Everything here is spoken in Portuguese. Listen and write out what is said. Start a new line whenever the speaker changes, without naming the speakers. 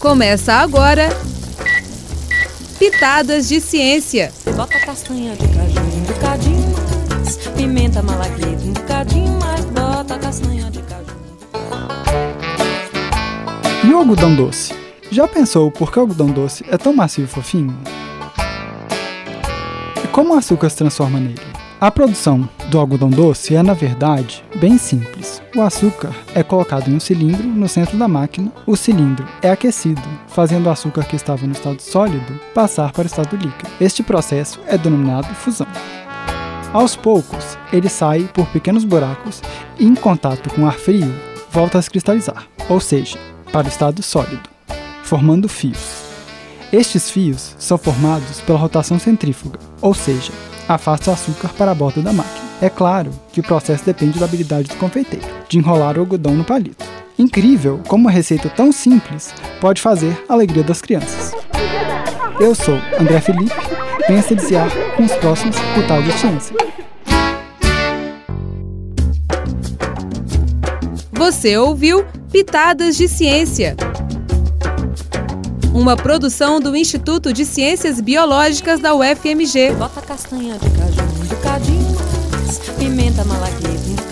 Começa agora Pitadas de Ciência.
Bota castanha de caju, um bocadinho mais. Pimenta malagueta, um bocadinho mais. Bota castanha de caju.
E o algodão doce? Já pensou por que o algodão doce é tão macio e fofinho? E como o açúcar se transforma nele? A produção do algodão doce é, na verdade, bem simples. O açúcar é colocado em um cilindro no centro da máquina, o cilindro é aquecido, fazendo o açúcar que estava no estado sólido passar para o estado líquido. Este processo é denominado fusão. Aos poucos, ele sai por pequenos buracos e, em contato com ar frio, volta a se cristalizar, ou seja, para o estado sólido, formando fios. Estes fios são formados pela rotação centrífuga, ou seja, afasta o açúcar para a borda da máquina. É claro que o processo depende da habilidade do confeiteiro, de enrolar o algodão no palito. Incrível como uma receita tão simples pode fazer a alegria das crianças. Eu sou André Felipe, venha se deliciar com os próximos Putados de Ciência.
Você ouviu Pitadas de Ciência. Uma produção do Instituto de Ciências Biológicas da UFMG.
Bota castanha de caju, um bocadinho mais. Pimenta malagueta,